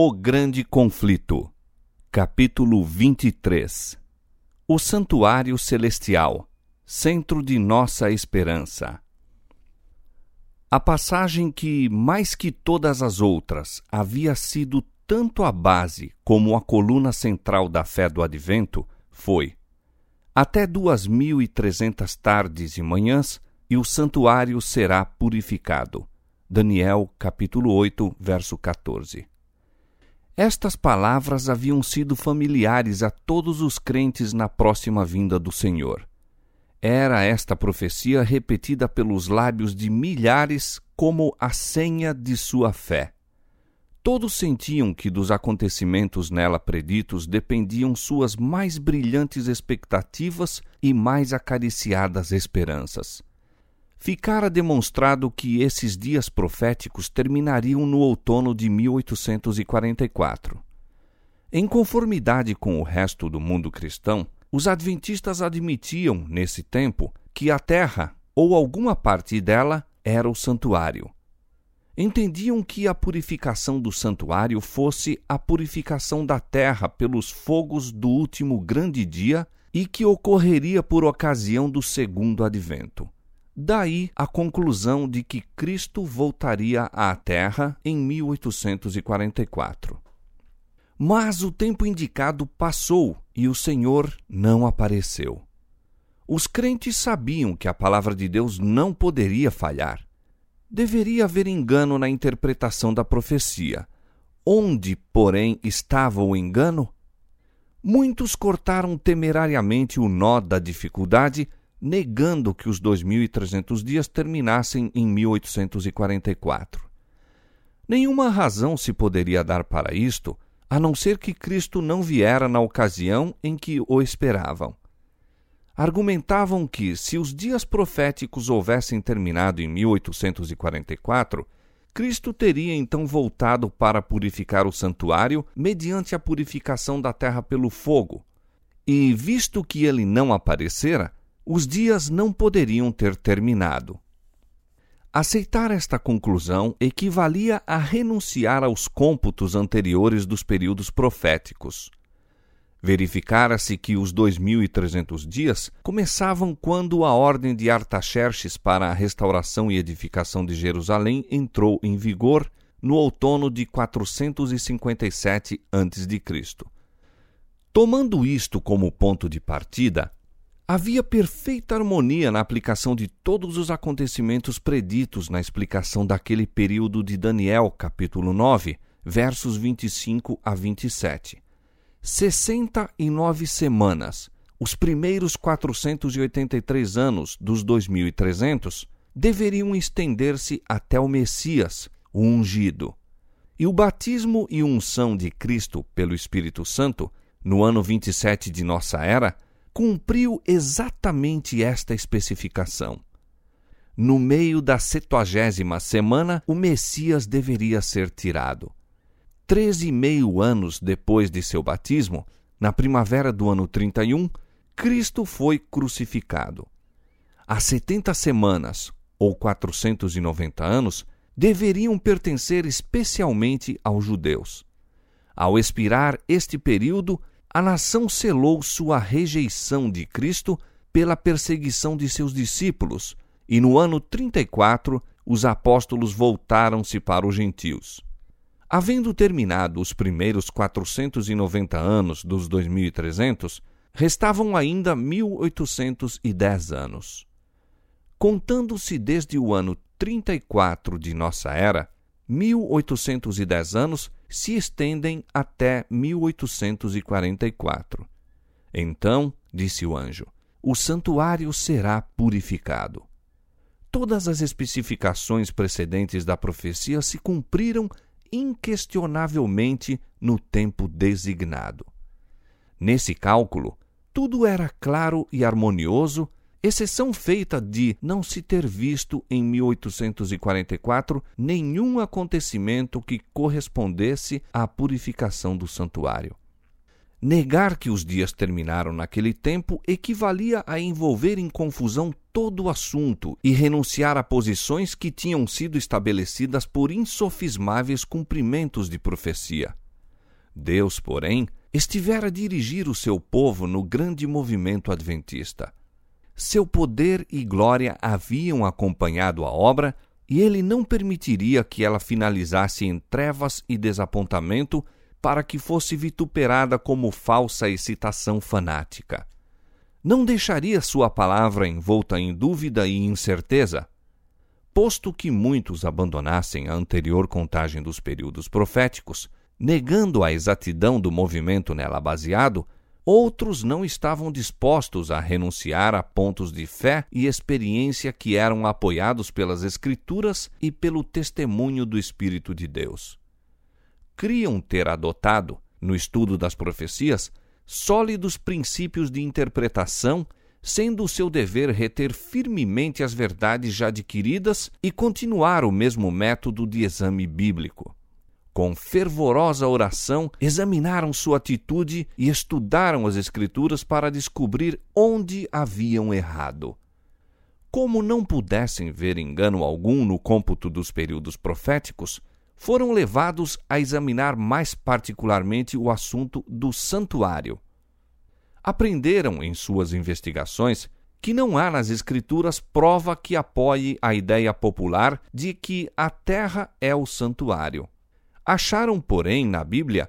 O Grande Conflito, capítulo 23 O Santuário Celestial, centro de nossa esperança. A passagem que, mais que todas as outras, havia sido tanto a base como a coluna central da fé do advento foi: Até duas mil e trezentas tardes e manhãs, e o santuário será purificado. Daniel, capítulo 8, verso 14. Estas palavras haviam sido familiares a todos os crentes na próxima vinda do Senhor. Era esta profecia repetida pelos lábios de milhares como a senha de sua fé. Todos sentiam que dos acontecimentos nela preditos dependiam suas mais brilhantes expectativas e mais acariciadas esperanças ficara demonstrado que esses dias proféticos terminariam no outono de 1844. Em conformidade com o resto do mundo cristão, os adventistas admitiam, nesse tempo, que a terra, ou alguma parte dela, era o santuário. Entendiam que a purificação do santuário fosse a purificação da terra pelos fogos do último grande dia e que ocorreria por ocasião do segundo advento. Daí a conclusão de que Cristo voltaria à Terra em 1844. Mas o tempo indicado passou e o Senhor não apareceu. Os crentes sabiam que a palavra de Deus não poderia falhar. Deveria haver engano na interpretação da profecia. Onde, porém, estava o engano? Muitos cortaram temerariamente o nó da dificuldade negando que os 2.300 dias terminassem em 1844. Nenhuma razão se poderia dar para isto, a não ser que Cristo não viera na ocasião em que o esperavam. Argumentavam que, se os dias proféticos houvessem terminado em 1844, Cristo teria então voltado para purificar o santuário mediante a purificação da terra pelo fogo. E, visto que ele não aparecera, os dias não poderiam ter terminado. Aceitar esta conclusão equivalia a renunciar aos cômputos anteriores dos períodos proféticos. Verificara-se que os 2.300 dias começavam quando a ordem de Artaxerxes para a restauração e edificação de Jerusalém entrou em vigor no outono de 457 a.C. Tomando isto como ponto de partida, Havia perfeita harmonia na aplicação de todos os acontecimentos preditos na explicação daquele período de Daniel, capítulo 9, versos 25 a 27. Sessenta e nove semanas, os primeiros 483 anos dos 2300, deveriam estender-se até o Messias, o ungido. E o batismo e unção de Cristo pelo Espírito Santo, no ano 27 de nossa era, cumpriu exatamente esta especificação. No meio da septuagésima semana, o Messias deveria ser tirado. Treze e meio anos depois de seu batismo, na primavera do ano 31, Cristo foi crucificado. As setenta semanas, ou 490 anos, deveriam pertencer especialmente aos judeus. Ao expirar este período, a nação selou sua rejeição de Cristo pela perseguição de seus discípulos, e no ano 34 os apóstolos voltaram-se para os gentios. Havendo terminado os primeiros 490 anos dos 2300, restavam ainda 1810 anos. Contando-se desde o ano 34 de nossa era, 1810 anos se estendem até 1844. Então, disse o anjo, o santuário será purificado. Todas as especificações precedentes da profecia se cumpriram inquestionavelmente no tempo designado. Nesse cálculo, tudo era claro e harmonioso exceção feita de não se ter visto em 1844 nenhum acontecimento que correspondesse à purificação do santuário. Negar que os dias terminaram naquele tempo equivalia a envolver em confusão todo o assunto e renunciar a posições que tinham sido estabelecidas por insofismáveis cumprimentos de profecia. Deus, porém, estivera a dirigir o seu povo no grande movimento adventista. Seu poder e glória haviam acompanhado a obra e ele não permitiria que ela finalizasse em trevas e desapontamento para que fosse vituperada como falsa excitação fanática. Não deixaria sua palavra envolta em dúvida e incerteza. Posto que muitos abandonassem a anterior contagem dos períodos proféticos, negando a exatidão do movimento nela baseado, outros não estavam dispostos a renunciar a pontos de fé e experiência que eram apoiados pelas Escrituras e pelo testemunho do Espírito de Deus. Criam ter adotado, no estudo das profecias, sólidos princípios de interpretação, sendo o seu dever reter firmemente as verdades já adquiridas e continuar o mesmo método de exame bíblico com fervorosa oração, examinaram sua atitude e estudaram as Escrituras para descobrir onde haviam errado. Como não pudessem ver engano algum no cômputo dos períodos proféticos, foram levados a examinar mais particularmente o assunto do santuário. Aprenderam em suas investigações que não há nas Escrituras prova que apoie a ideia popular de que a terra é o santuário. Acharam, porém, na Bíblia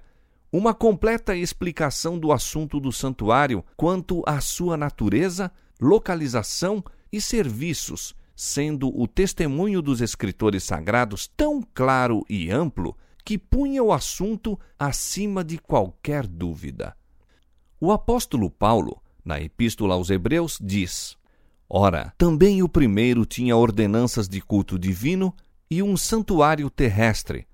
uma completa explicação do assunto do santuário quanto à sua natureza, localização e serviços, sendo o testemunho dos escritores sagrados tão claro e amplo que punha o assunto acima de qualquer dúvida. O apóstolo Paulo, na Epístola aos Hebreus, diz: Ora, também o primeiro tinha ordenanças de culto divino e um santuário terrestre,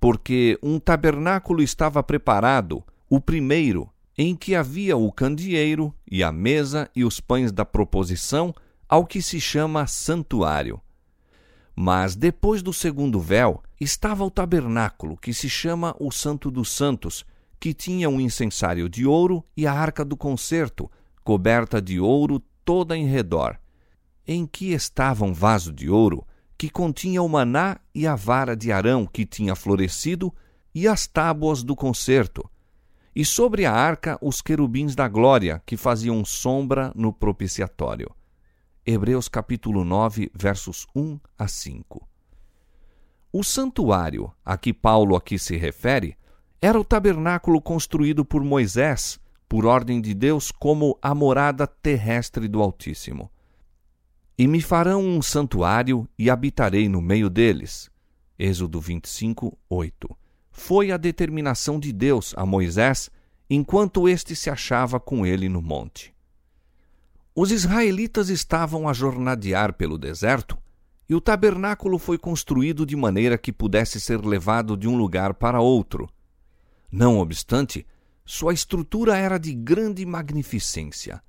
porque um tabernáculo estava preparado, o primeiro, em que havia o candeeiro e a mesa e os pães da proposição, ao que se chama santuário. Mas depois do segundo véu estava o tabernáculo, que se chama o Santo dos Santos, que tinha um incensário de ouro e a arca do concerto, coberta de ouro toda em redor, em que estava um vaso de ouro que continha o maná e a vara de Arão que tinha florescido, e as tábuas do concerto, e sobre a arca os querubins da glória que faziam sombra no propiciatório. Hebreus capítulo 9, versos 1 a 5. O santuário a que Paulo aqui se refere era o tabernáculo construído por Moisés, por ordem de Deus, como a morada terrestre do Altíssimo. E me farão um santuário e habitarei no meio deles. Êxodo 25, 8. Foi a determinação de Deus a Moisés enquanto este se achava com ele no monte. Os israelitas estavam a jornadear pelo deserto e o tabernáculo foi construído de maneira que pudesse ser levado de um lugar para outro. Não obstante, sua estrutura era de grande magnificência.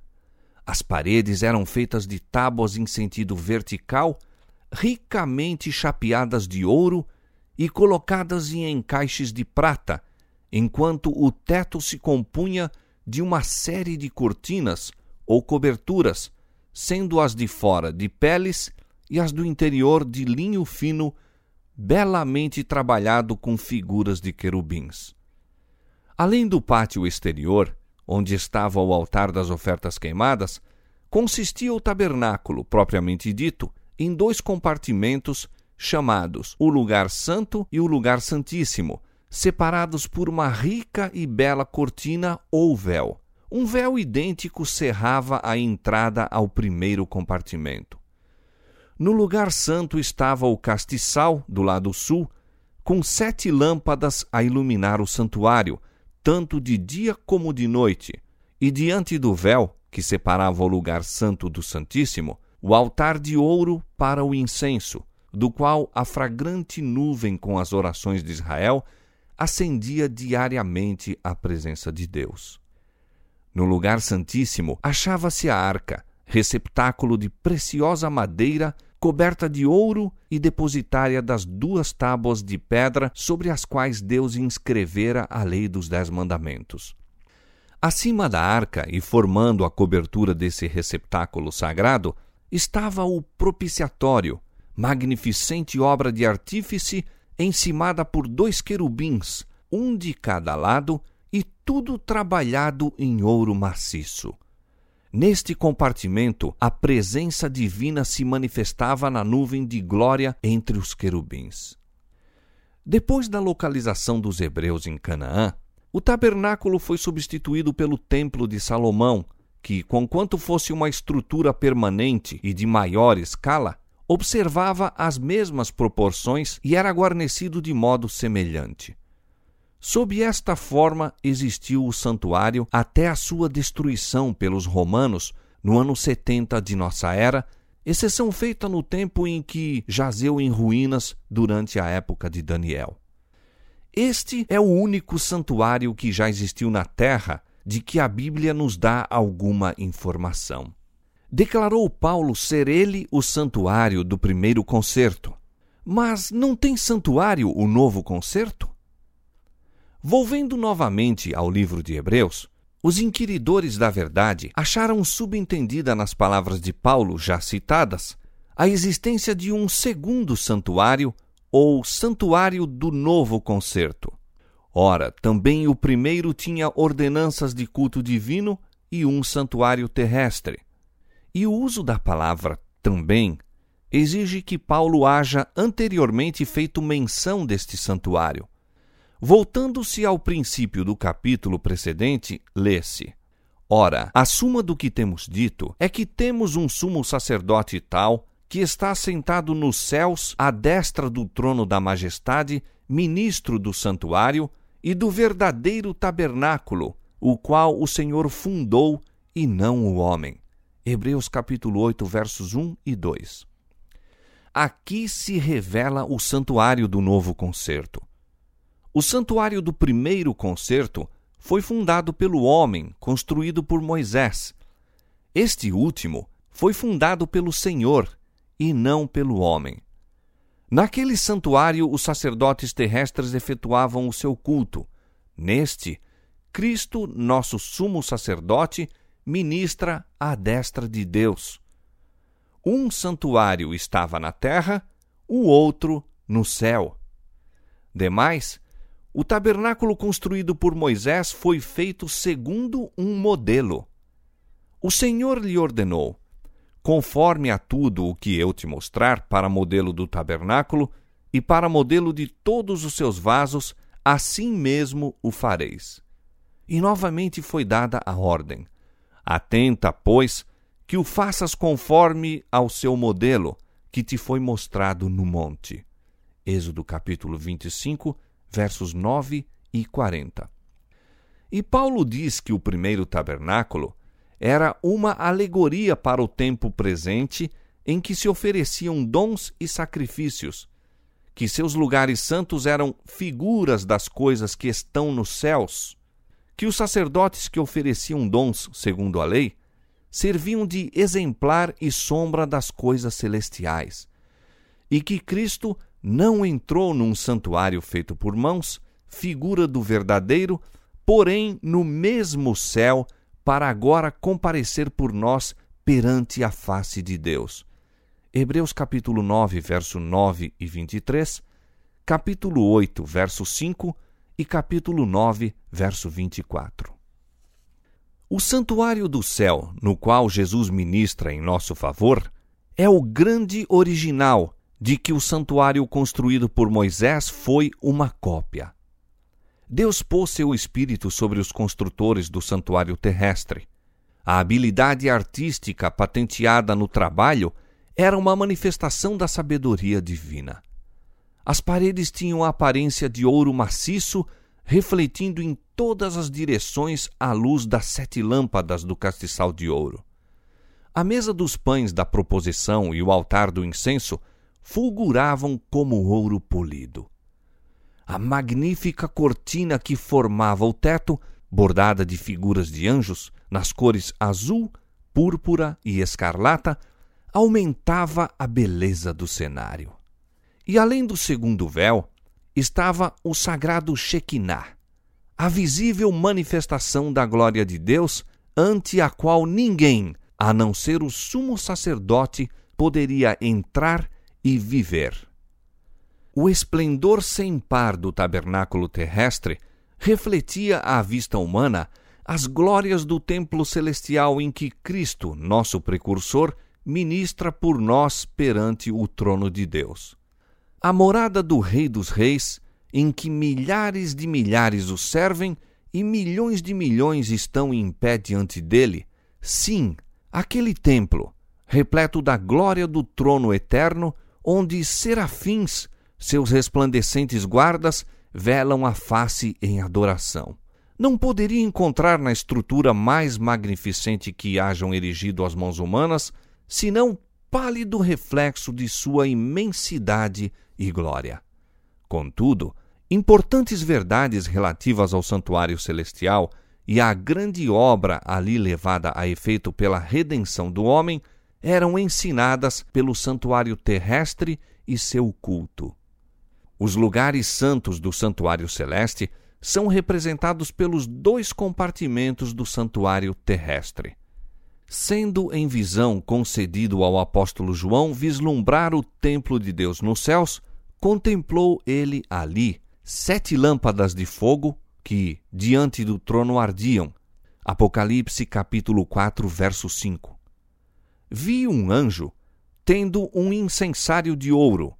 As paredes eram feitas de tábuas em sentido vertical, ricamente chapeadas de ouro e colocadas em encaixes de prata, enquanto o teto se compunha de uma série de cortinas ou coberturas, sendo as de fora de peles e as do interior de linho fino, belamente trabalhado com figuras de querubins. Além do pátio exterior, onde estava o altar das ofertas queimadas, consistia o tabernáculo, propriamente dito, em dois compartimentos chamados o Lugar Santo e o Lugar Santíssimo, separados por uma rica e bela cortina ou véu. Um véu idêntico cerrava a entrada ao primeiro compartimento. No lugar santo estava o castiçal, do lado sul, com sete lâmpadas a iluminar o santuário, tanto de dia como de noite, e diante do véu, que separava o lugar santo do Santíssimo, o altar de ouro para o incenso, do qual a fragrante nuvem com as orações de Israel acendia diariamente à presença de Deus. No lugar santíssimo achava-se a arca, receptáculo de preciosa madeira coberta de ouro e depositária das duas tábuas de pedra sobre as quais Deus inscrevera a lei dos Dez Mandamentos. Acima da arca e formando a cobertura desse receptáculo sagrado estava o propiciatório, magnificente obra de artífice encimada por dois querubins, um de cada lado, e tudo trabalhado em ouro maciço. Neste compartimento, a presença divina se manifestava na nuvem de glória entre os querubins. Depois da localização dos hebreus em Canaã, o tabernáculo foi substituído pelo Templo de Salomão, que, conquanto fosse uma estrutura permanente e de maior escala, observava as mesmas proporções e era guarnecido de modo semelhante. Sob esta forma existiu o santuário até a sua destruição pelos romanos no ano 70 de nossa era, exceção feita no tempo em que jazeu em ruínas durante a época de Daniel. Este é o único santuário que já existiu na terra de que a Bíblia nos dá alguma informação. Declarou Paulo ser ele o santuário do primeiro concerto. Mas não tem santuário o novo concerto? Volvendo novamente ao livro de Hebreus, os inquiridores da verdade acharam subentendida nas palavras de Paulo já citadas a existência de um segundo santuário ou santuário do novo concerto. Ora, também o primeiro tinha ordenanças de culto divino e um santuário terrestre. E o uso da palavra também exige que Paulo haja anteriormente feito menção deste santuário Voltando-se ao princípio do capítulo precedente, lê-se: Ora, a suma do que temos dito é que temos um sumo sacerdote tal que está sentado nos céus à destra do trono da majestade, ministro do santuário e do verdadeiro tabernáculo, o qual o Senhor fundou e não o homem. Hebreus capítulo 8, versos 1 e 2. Aqui se revela o santuário do novo concerto. O santuário do primeiro concerto foi fundado pelo homem, construído por Moisés. Este último foi fundado pelo Senhor e não pelo homem. Naquele santuário, os sacerdotes terrestres efetuavam o seu culto. Neste, Cristo, nosso sumo sacerdote, ministra à destra de Deus. Um santuário estava na terra, o outro no céu. Demais, o tabernáculo construído por Moisés foi feito segundo um modelo. O Senhor lhe ordenou: conforme a tudo o que eu te mostrar para modelo do tabernáculo e para modelo de todos os seus vasos, assim mesmo o fareis. E novamente foi dada a ordem: Atenta, pois, que o faças conforme ao seu modelo que te foi mostrado no monte. Êxodo capítulo 25, versos 9 e 40. E Paulo diz que o primeiro tabernáculo era uma alegoria para o tempo presente em que se ofereciam dons e sacrifícios, que seus lugares santos eram figuras das coisas que estão nos céus, que os sacerdotes que ofereciam dons segundo a lei serviam de exemplar e sombra das coisas celestiais, e que Cristo não entrou num santuário feito por mãos, figura do verdadeiro, porém no mesmo céu, para agora comparecer por nós perante a face de Deus. Hebreus capítulo 9, verso 9 e 23, capítulo 8, verso 5 e capítulo 9, verso 24. O santuário do céu, no qual Jesus ministra em nosso favor, é o grande original de que o santuário construído por Moisés foi uma cópia. Deus pôs seu espírito sobre os construtores do santuário terrestre. A habilidade artística patenteada no trabalho era uma manifestação da sabedoria divina. As paredes tinham a aparência de ouro maciço, refletindo em todas as direções a luz das sete lâmpadas do castiçal de ouro. A mesa dos pães da proposição e o altar do incenso fulguravam como ouro polido. A magnífica cortina que formava o teto, bordada de figuras de anjos nas cores azul, púrpura e escarlata, aumentava a beleza do cenário. E além do segundo véu, estava o sagrado Shekinah, a visível manifestação da glória de Deus, ante a qual ninguém, a não ser o sumo sacerdote, poderia entrar e viver. O esplendor sem par do tabernáculo terrestre refletia à vista humana as glórias do templo celestial em que Cristo, nosso precursor, ministra por nós perante o trono de Deus. A morada do Rei dos Reis, em que milhares de milhares o servem e milhões de milhões estão em pé diante dele, sim, aquele templo, repleto da glória do trono eterno, onde serafins, seus resplandecentes guardas, velam a face em adoração. Não poderia encontrar na estrutura mais magnificente que hajam erigido as mãos humanas, senão pálido reflexo de sua imensidade e glória. Contudo, importantes verdades relativas ao santuário celestial e à grande obra ali levada a efeito pela redenção do homem eram ensinadas pelo santuário terrestre e seu culto. Os lugares santos do santuário celeste são representados pelos dois compartimentos do santuário terrestre. Sendo em visão concedido ao apóstolo João vislumbrar o templo de Deus nos céus, contemplou ele ali sete lâmpadas de fogo que diante do trono ardiam. Apocalipse capítulo 4, verso 5. Vi um anjo tendo um incensário de ouro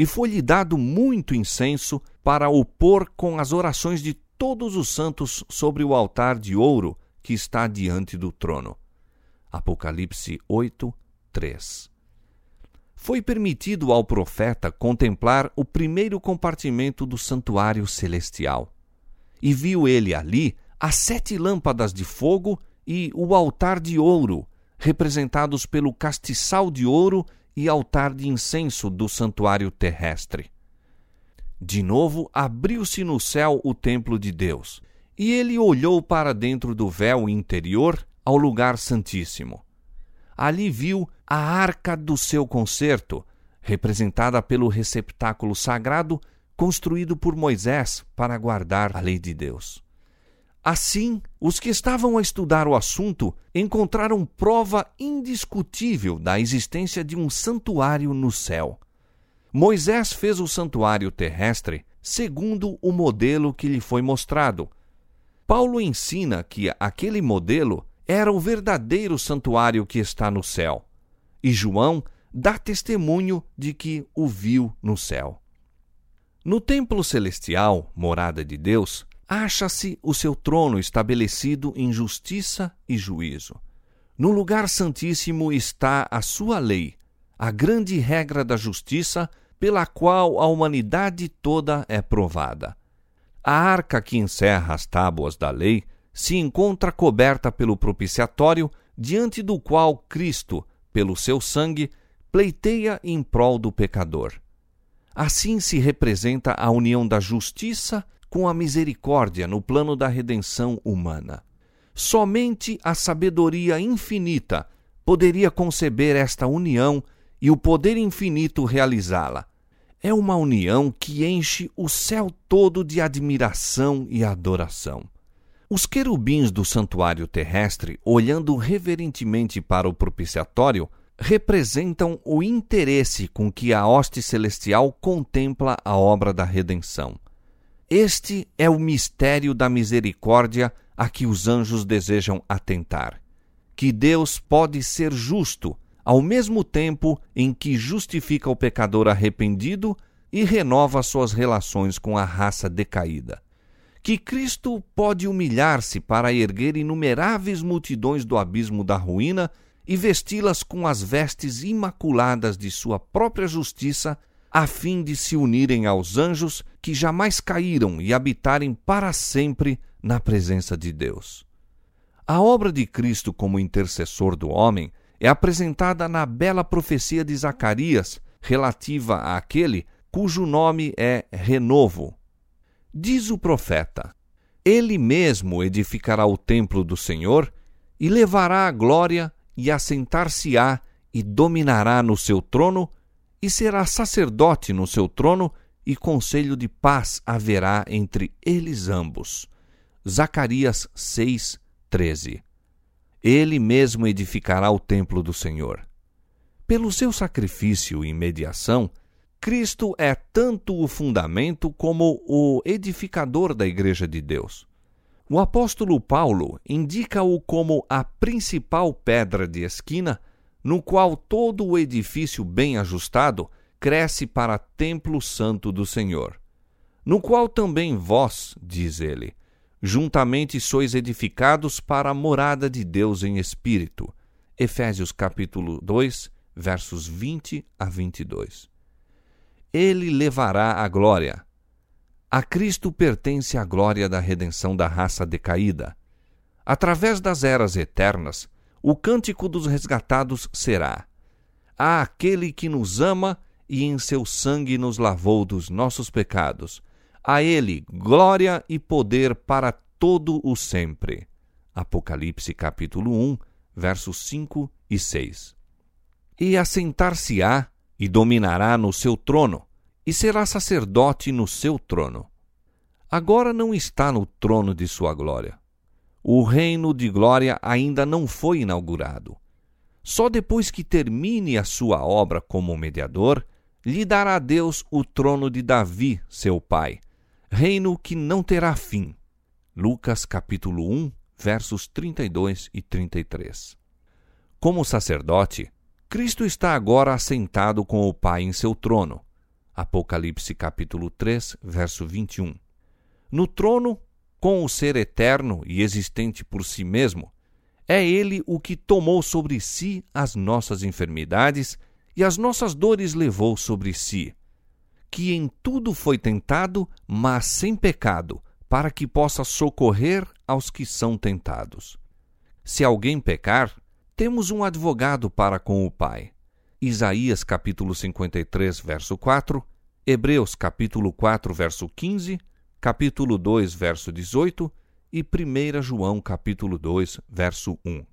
e foi-lhe dado muito incenso para o pôr com as orações de todos os santos sobre o altar de ouro que está diante do trono. Apocalipse 8, 3. Foi permitido ao profeta contemplar o primeiro compartimento do santuário celestial. E viu ele ali as sete lâmpadas de fogo e o altar de ouro, representados pelo castiçal de ouro e altar de incenso do santuário terrestre. De novo abriu-se no céu o templo de Deus, e ele olhou para dentro do véu interior ao lugar santíssimo. Ali viu a arca do seu concerto, representada pelo receptáculo sagrado construído por Moisés para guardar a lei de Deus. Assim, os que estavam a estudar o assunto encontraram prova indiscutível da existência de um santuário no céu. Moisés fez o santuário terrestre segundo o modelo que lhe foi mostrado. Paulo ensina que aquele modelo era o verdadeiro santuário que está no céu. E João dá testemunho de que o viu no céu. No templo celestial, morada de Deus, acha-se o seu trono estabelecido em justiça e juízo. No lugar santíssimo está a sua lei, a grande regra da justiça pela qual a humanidade toda é provada. A arca que encerra as tábuas da lei se encontra coberta pelo propiciatório, diante do qual Cristo, pelo seu sangue, pleiteia em prol do pecador. Assim se representa a união da justiça com a misericórdia no plano da redenção humana. Somente a sabedoria infinita poderia conceber esta união e o poder infinito realizá-la. É uma união que enche o céu todo de admiração e adoração. Os querubins do santuário terrestre, olhando reverentemente para o propiciatório, representam o interesse com que a hoste celestial contempla a obra da redenção. Este é o mistério da misericórdia a que os anjos desejam atentar. Que Deus pode ser justo ao mesmo tempo em que justifica o pecador arrependido e renova suas relações com a raça decaída. Que Cristo pode humilhar-se para erguer inumeráveis multidões do abismo da ruína e vesti-las com as vestes imaculadas de sua própria justiça a fim de se unirem aos anjos que jamais caíram e habitarem para sempre na presença de Deus. A obra de Cristo como intercessor do homem é apresentada na bela profecia de Zacarias relativa àquele cujo nome é Renovo. Diz o profeta: Ele mesmo edificará o templo do Senhor e levará a glória e assentar-se-á e dominará no seu trono e será sacerdote no seu trono, e conselho de paz haverá entre eles ambos. Zacarias 6, 13. Ele mesmo edificará o templo do Senhor. Pelo seu sacrifício e mediação, Cristo é tanto o fundamento como o edificador da Igreja de Deus. O apóstolo Paulo indica-o como a principal pedra de esquina, no qual todo o edifício bem ajustado cresce para templo santo do Senhor. No qual também vós, diz ele, juntamente sois edificados para a morada de Deus em espírito. Efésios capítulo 2, versos 20 a 22. Ele levará a glória a Cristo pertence a glória da redenção da raça decaída. Através das eras eternas, o cântico dos resgatados será: A aquele que nos ama e em seu sangue nos lavou dos nossos pecados. A ele glória e poder para todo o sempre. Apocalipse capítulo 1, versos 5 e 6. E assentar-se-á e dominará no seu trono e será sacerdote no seu trono. Agora não está no trono de sua glória. O reino de glória ainda não foi inaugurado. Só depois que termine a sua obra como mediador, lhe dará Deus o trono de Davi, seu pai, reino que não terá fim. Lucas capítulo 1, versos 32 e 33. Como sacerdote, Cristo está agora assentado com o Pai em seu trono. Apocalipse capítulo 3, verso 21. No trono, com o ser eterno e existente por si mesmo, é ele o que tomou sobre si as nossas enfermidades e as nossas dores levou sobre si, que em tudo foi tentado, mas sem pecado, para que possa socorrer aos que são tentados. Se alguém pecar, temos um advogado para com o Pai. Isaías capítulo 53, verso 4, Hebreus capítulo 4, verso 15, capítulo 2, verso 18 e 1 João capítulo 2, verso 1.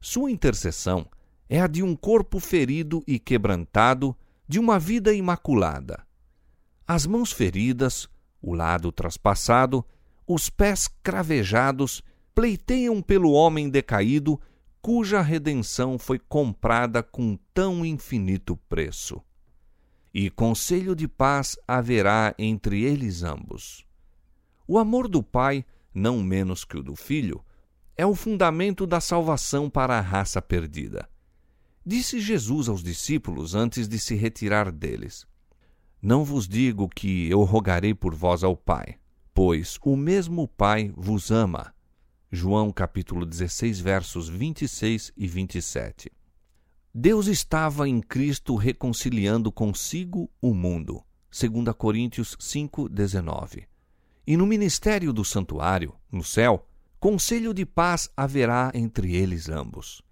Sua intercessão é a de um corpo ferido e quebrantado, de uma vida imaculada. As mãos feridas, o lado traspassado, os pés cravejados pleiteiam pelo homem decaído cuja redenção foi comprada com tão infinito preço. E conselho de paz haverá entre eles ambos. O amor do Pai, não menos que o do Filho, é o fundamento da salvação para a raça perdida. Disse Jesus aos discípulos antes de se retirar deles: Não vos digo que eu rogarei por vós ao Pai, pois o mesmo Pai vos ama João capítulo 16, versos 26 e 27. Deus estava em Cristo reconciliando consigo o mundo. 2 Coríntios 5, 19. E no ministério do santuário, no céu, conselho de paz haverá entre eles ambos.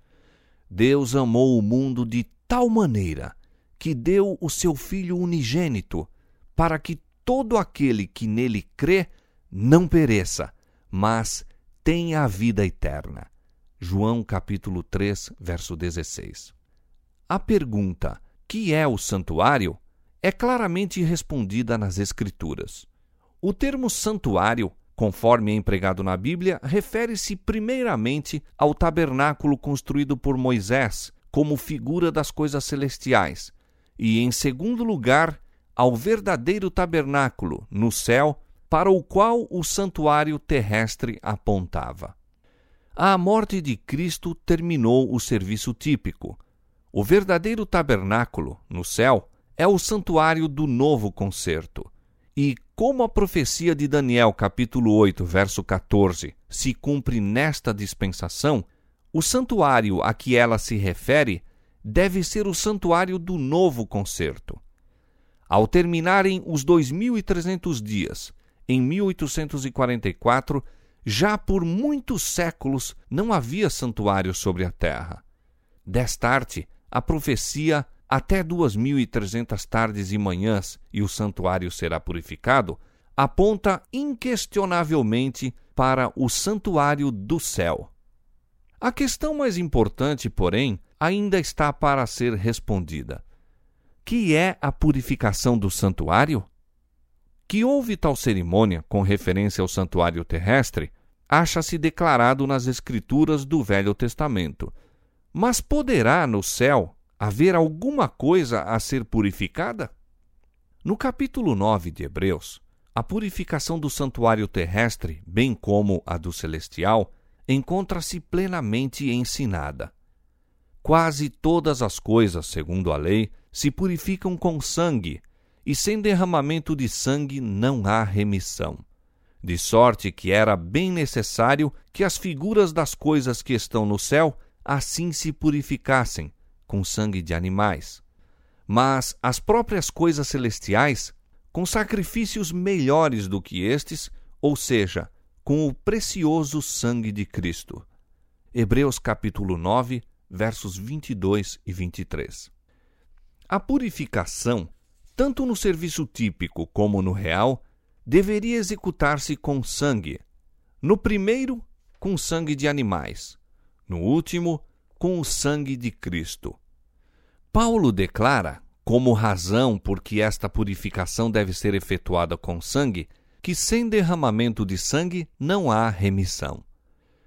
Deus amou o mundo de tal maneira que deu o seu Filho unigênito, para que todo aquele que nele crê não pereça, mas tem a vida eterna. João capítulo 3, verso 16. A pergunta: que é o santuário? é claramente respondida nas Escrituras. O termo santuário, conforme é empregado na Bíblia, refere-se primeiramente ao tabernáculo construído por Moisés, como figura das coisas celestiais, e, em segundo lugar, ao verdadeiro tabernáculo no céu, para o qual o santuário terrestre apontava. A morte de Cristo terminou o serviço típico. O verdadeiro tabernáculo, no céu, é o santuário do novo concerto. E como a profecia de Daniel, capítulo 8, verso 14, se cumpre nesta dispensação, o santuário a que ela se refere deve ser o santuário do novo concerto. Ao terminarem os 2300 dias em 1844, já por muitos séculos não havia santuário sobre a terra. Desta arte, a profecia até duas mil e trezentas tardes e manhãs e o santuário será purificado, aponta inquestionavelmente para o santuário do céu. A questão mais importante, porém, ainda está para ser respondida. Que é a purificação do santuário? Que houve tal cerimônia com referência ao santuário terrestre, acha-se declarado nas Escrituras do Velho Testamento. Mas poderá no céu haver alguma coisa a ser purificada? No capítulo 9 de Hebreus, a purificação do santuário terrestre, bem como a do celestial, encontra-se plenamente ensinada. Quase todas as coisas, segundo a lei, se purificam com sangue, e sem derramamento de sangue não há remissão. De sorte que era bem necessário que as figuras das coisas que estão no céu assim se purificassem, com sangue de animais. Mas as próprias coisas celestiais, com sacrifícios melhores do que estes, ou seja, com o precioso sangue de Cristo. Hebreus capítulo 9, versos 22 e 23. A purificação, tanto no serviço típico como no real, deveria executar-se com sangue. No primeiro, com sangue de animais. No último, com o sangue de Cristo. Paulo declara, como razão por que esta purificação deve ser efetuada com sangue, que sem derramamento de sangue não há remissão.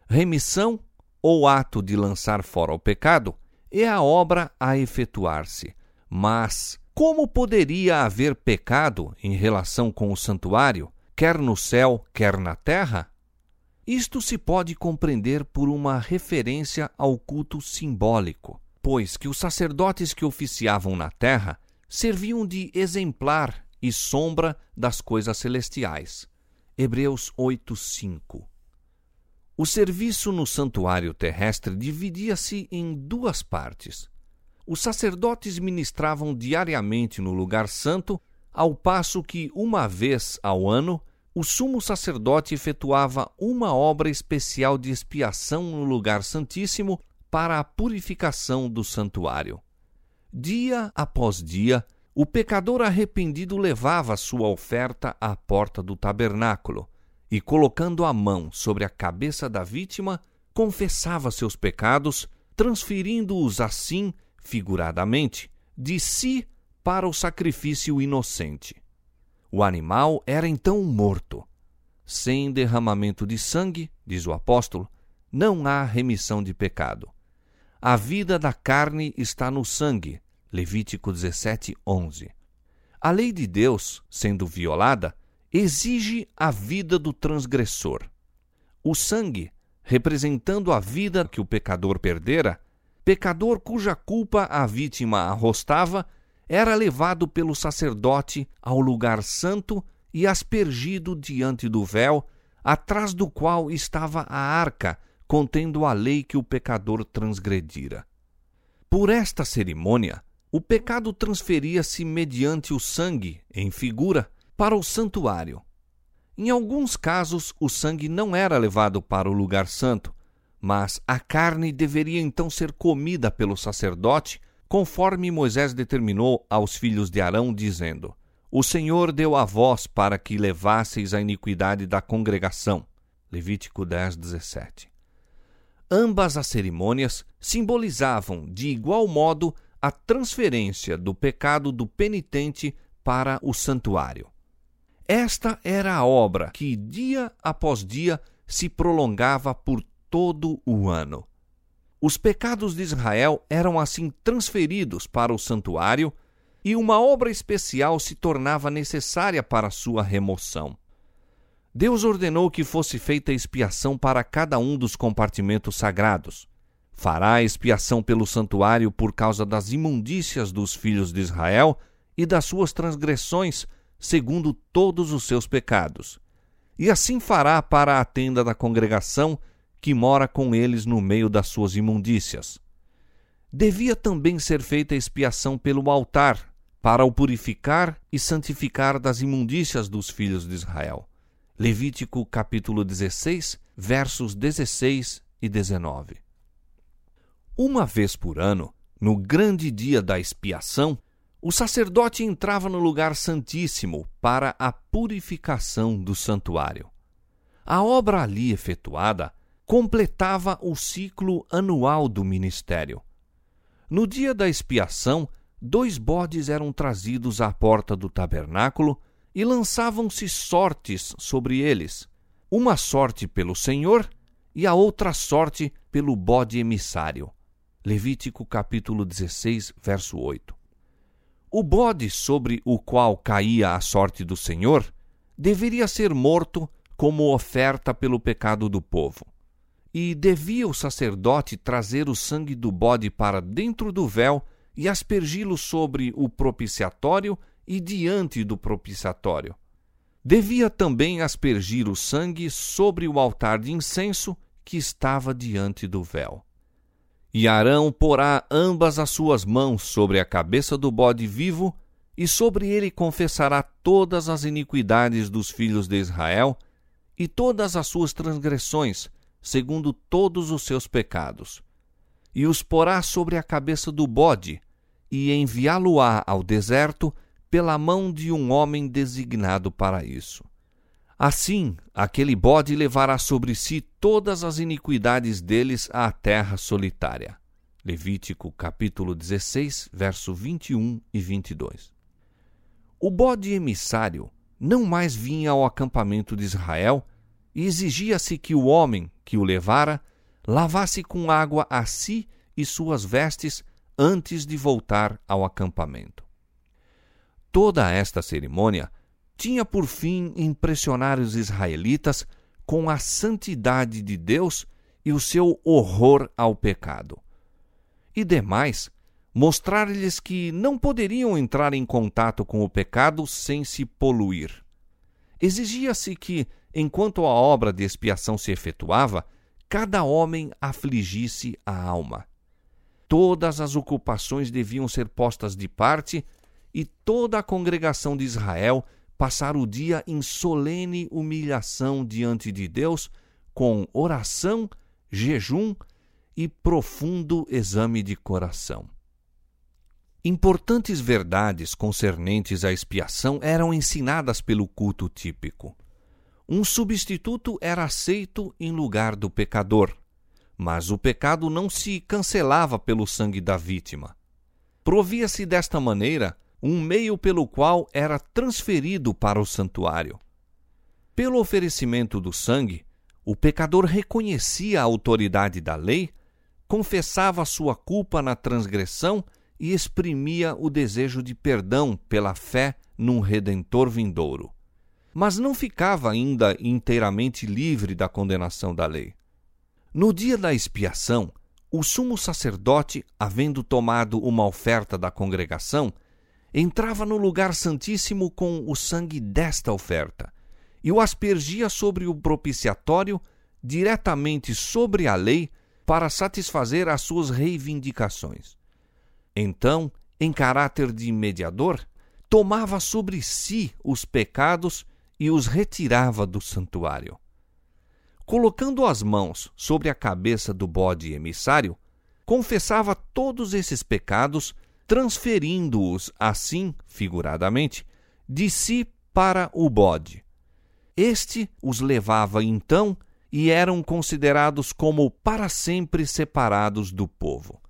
Remissão ou ato de lançar fora o pecado é a obra a efetuar-se. Mas como poderia haver pecado em relação com o santuário, quer no céu, quer na terra? Isto se pode compreender por uma referência ao culto simbólico, pois que os sacerdotes que oficiavam na terra serviam de exemplar e sombra das coisas celestiais. Hebreus 8:5 o serviço no santuário terrestre dividia-se em duas partes. Os sacerdotes ministravam diariamente no lugar santo, ao passo que, uma vez ao ano, o sumo sacerdote efetuava uma obra especial de expiação no lugar santíssimo para a purificação do santuário. Dia após dia, o pecador arrependido levava sua oferta à porta do tabernáculo e, colocando a mão sobre a cabeça da vítima, confessava seus pecados, transferindo-os assim, figuradamente, de si para o sacrifício inocente. O animal era então morto. Sem derramamento de sangue, diz o apóstolo, não há remissão de pecado. A vida da carne está no sangue. Levítico 17, 11. A lei de Deus, sendo violada, exige a vida do transgressor. O sangue, representando a vida que o pecador perdera, pecador cuja culpa a vítima arrostava, era levado pelo sacerdote ao lugar santo e aspergido diante do véu, atrás do qual estava a arca contendo a lei que o pecador transgredira. Por esta cerimônia, o pecado transferia-se mediante o sangue, em figura, para o santuário. Em alguns casos, o sangue não era levado para o lugar santo, mas a carne deveria então ser comida pelo sacerdote, conforme Moisés determinou aos filhos de Arão, dizendo: O Senhor deu a vós para que levasseis a iniquidade da congregação. Levítico 10, 17. Ambas as cerimônias simbolizavam, de igual modo, a transferência do pecado do penitente para o santuário. Esta era a obra que, dia após dia, se prolongava por todo o ano. Os pecados de Israel eram assim transferidos para o santuário e uma obra especial se tornava necessária para sua remoção. Deus ordenou que fosse feita expiação para cada um dos compartimentos sagrados. Fará expiação pelo santuário por causa das imundícias dos filhos de Israel e das suas transgressões segundo todos os seus pecados. E assim fará para a tenda da congregação, que mora com eles no meio das suas imundícias. Devia também ser feita expiação pelo altar, para o purificar e santificar das imundícias dos filhos de Israel. Levítico capítulo 16, versos 16 e 19. Uma vez por ano, no grande dia da expiação, o sacerdote entrava no lugar santíssimo para a purificação do santuário. A obra ali efetuada completava o ciclo anual do ministério. No dia da expiação, dois bodes eram trazidos à porta do tabernáculo e lançavam-se sortes sobre eles, uma sorte pelo Senhor e a outra sorte pelo bode emissário. Levítico capítulo 16, verso 8. O bode sobre o qual caía a sorte do Senhor deveria ser morto como oferta pelo pecado do povo. E devia o sacerdote trazer o sangue do bode para dentro do véu e aspergi-lo sobre o propiciatório e diante do propiciatório. Devia também aspergir o sangue sobre o altar de incenso que estava diante do véu. E Arão porá ambas as suas mãos sobre a cabeça do bode vivo, e sobre ele confessará todas as iniquidades dos filhos de Israel e todas as suas transgressões, segundo todos os seus pecados. E os porá sobre a cabeça do bode, e enviá-lo-á ao deserto pela mão de um homem designado para isso. Assim, aquele bode levará sobre si todas as iniquidades deles à terra solitária. Levítico capítulo 16, verso 21 e 22. O bode emissário não mais vinha ao acampamento de Israel e exigia-se que o homem que o levara lavasse com água a si e suas vestes antes de voltar ao acampamento. Toda esta cerimônia tinha por fim impressionar os israelitas com a santidade de Deus e o seu horror ao pecado. E demais, mostrar-lhes que não poderiam entrar em contato com o pecado sem se poluir. Exigia-se que, enquanto a obra de expiação se efetuava, cada homem afligisse a alma. Todas as ocupações deviam ser postas de parte e toda a congregação de Israel passar o dia em solene humilhação diante de Deus, com oração, jejum e profundo exame de coração. Importantes verdades concernentes à expiação eram ensinadas pelo culto típico. Um substituto era aceito em lugar do pecador, mas o pecado não se cancelava pelo sangue da vítima. Provia-se desta maneira um meio pelo qual era transferido para o santuário. Pelo oferecimento do sangue, o pecador reconhecia a autoridade da lei, confessava sua culpa na transgressão e exprimia o desejo de perdão pela fé num redentor vindouro. Mas não ficava ainda inteiramente livre da condenação da lei. No dia da expiação, o sumo sacerdote, havendo tomado uma oferta da congregação, entrava no lugar santíssimo com o sangue desta oferta e o aspergia sobre o propiciatório diretamente sobre a lei para satisfazer as suas reivindicações. Então, em caráter de mediador, tomava sobre si os pecados e os retirava do santuário. Colocando as mãos sobre a cabeça do bode emissário, confessava todos esses pecados transferindo-os assim, figuradamente, de si para o bode. Este os levava então e eram considerados como para sempre separados do povo.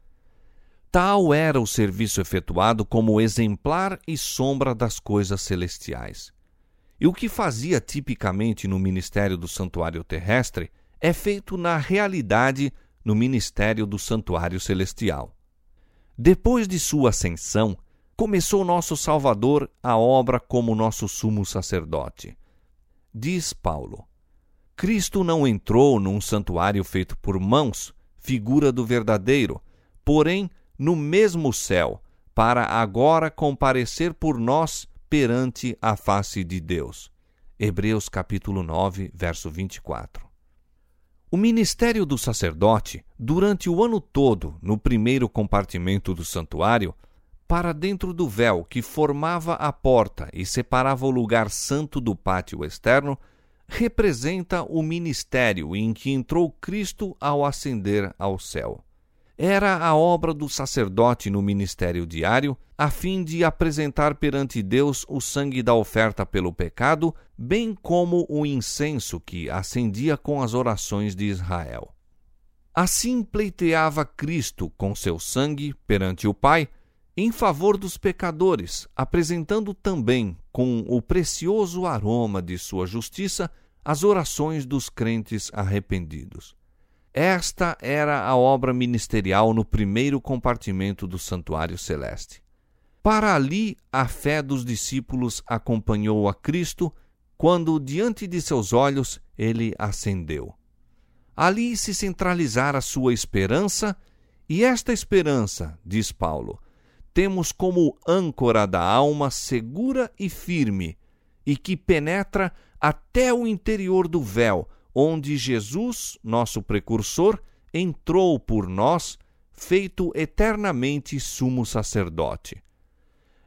Tal era o serviço efetuado como exemplar e sombra das coisas celestiais. E o que fazia tipicamente no ministério do santuário terrestre é feito na realidade no ministério do santuário celestial. Depois de sua ascensão, começou nosso Salvador a obra como nosso sumo sacerdote. Diz Paulo: Cristo não entrou num santuário feito por mãos, figura do verdadeiro, porém no mesmo céu, para agora comparecer por nós perante a face de Deus. Hebreus capítulo 9, verso 24. O ministério do sacerdote, durante o ano todo, no primeiro compartimento do santuário, para dentro do véu que formava a porta e separava o lugar santo do pátio externo, representa o ministério em que entrou Cristo ao ascender ao céu era a obra do sacerdote no ministério diário, a fim de apresentar perante Deus o sangue da oferta pelo pecado, bem como o incenso que acendia com as orações de Israel. Assim pleiteava Cristo com seu sangue perante o Pai em favor dos pecadores, apresentando também com o precioso aroma de sua justiça as orações dos crentes arrependidos. Esta era a obra ministerial no primeiro compartimento do santuário celeste. Para ali, a fé dos discípulos acompanhou a Cristo quando, diante de seus olhos, ele ascendeu. Ali se centralizara sua esperança, e esta esperança, diz Paulo, temos como âncora da alma segura e firme, e que penetra até o interior do véu, onde Jesus, nosso precursor, entrou por nós, feito eternamente sumo sacerdote.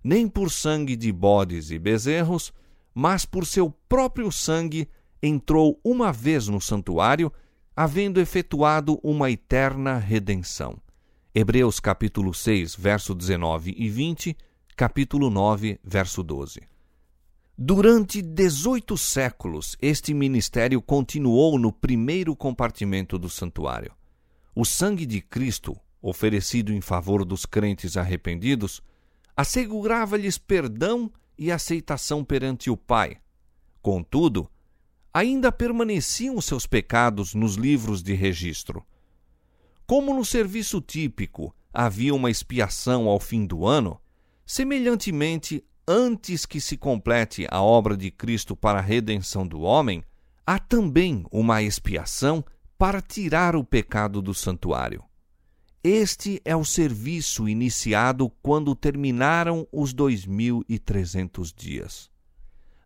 Nem por sangue de bodes e bezerros, mas por seu próprio sangue entrou uma vez no santuário, havendo efetuado uma eterna redenção. Hebreus capítulo 6, verso 19 e 20, capítulo 9, verso 12. Durante 18 séculos, este ministério continuou no primeiro compartimento do santuário. O sangue de Cristo, oferecido em favor dos crentes arrependidos, assegurava-lhes perdão e aceitação perante o Pai. Contudo, ainda permaneciam seus pecados nos livros de registro. Como no serviço típico havia uma expiação ao fim do ano, semelhantemente antes que se complete a obra de Cristo para a redenção do homem, há também uma expiação para tirar o pecado do santuário. Este é o serviço iniciado quando terminaram os 2.300 dias.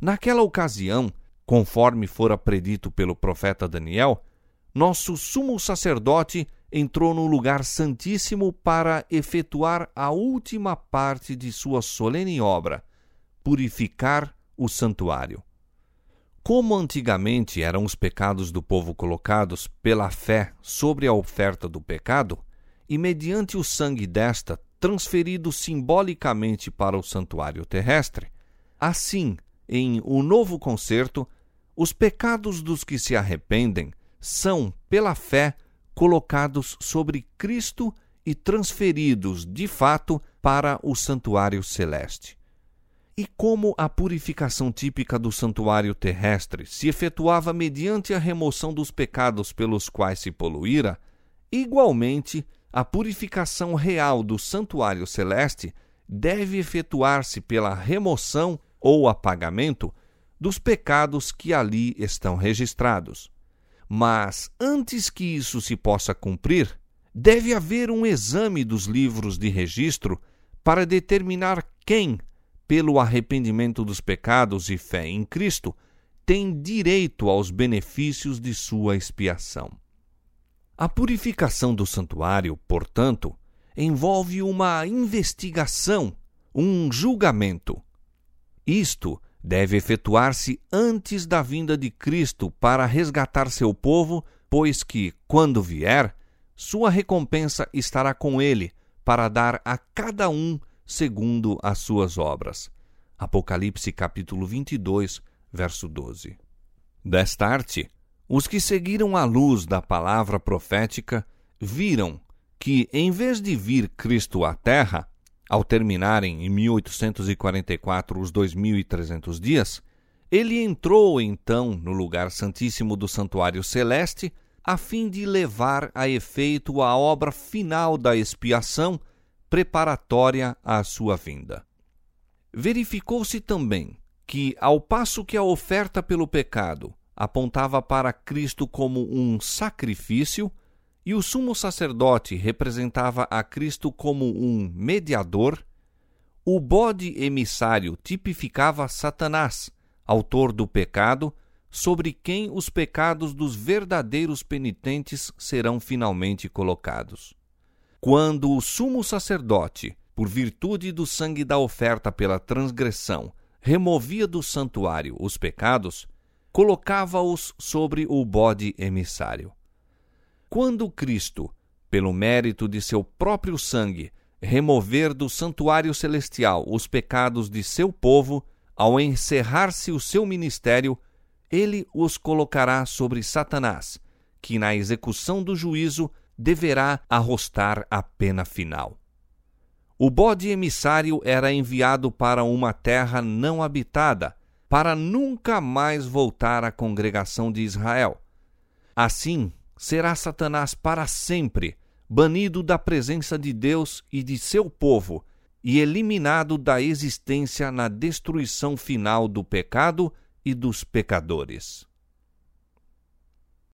Naquela ocasião, conforme fora predito pelo profeta Daniel, nosso sumo sacerdote entrou no lugar santíssimo para efetuar a última parte de sua solene obra, purificar o santuário. Como antigamente eram os pecados do povo colocados pela fé sobre a oferta do pecado, e mediante o sangue desta transferido simbolicamente para o santuário terrestre, assim, em o novo concerto, os pecados dos que se arrependem são, pela fé, colocados sobre Cristo e transferidos, de fato, para o santuário celeste. E como a purificação típica do santuário terrestre se efetuava mediante a remoção dos pecados pelos quais se poluíra, igualmente a purificação real do santuário celeste deve efetuar-se pela remoção ou apagamento dos pecados que ali estão registrados. Mas antes que isso se possa cumprir, deve haver um exame dos livros de registro para determinar quem pelo arrependimento dos pecados e fé em Cristo, tem direito aos benefícios de sua expiação. A purificação do santuário, portanto, envolve uma investigação, um julgamento. Isto deve efetuar-se antes da vinda de Cristo para resgatar seu povo, pois que, quando vier, sua recompensa estará com ele para dar a cada um segundo as suas obras. Apocalipse capítulo 22, verso 12. Desta arte, os que seguiram a luz da palavra profética viram que, em vez de vir Cristo à Terra, ao terminarem em 1844 os 2.300 dias, ele entrou então no lugar santíssimo do santuário celeste a fim de levar a efeito a obra final da expiação preparatória à sua vinda. Verificou-se também que, ao passo que a oferta pelo pecado apontava para Cristo como um sacrifício, e o sumo sacerdote representava a Cristo como um mediador, o bode emissário tipificava Satanás, autor do pecado, sobre quem os pecados dos verdadeiros penitentes serão finalmente colocados. Quando o sumo sacerdote, por virtude do sangue da oferta pela transgressão, removia do santuário os pecados, colocava-os sobre o bode emissário. Quando Cristo, pelo mérito de seu próprio sangue, remover do santuário celestial os pecados de seu povo, ao encerrar-se o seu ministério, ele os colocará sobre Satanás, que na execução do juízo deverá arrostar a pena final. O bode emissário era enviado para uma terra não habitada, para nunca mais voltar à congregação de Israel. Assim, será Satanás para sempre banido da presença de Deus e de seu povo, e eliminado da existência na destruição final do pecado e dos pecadores.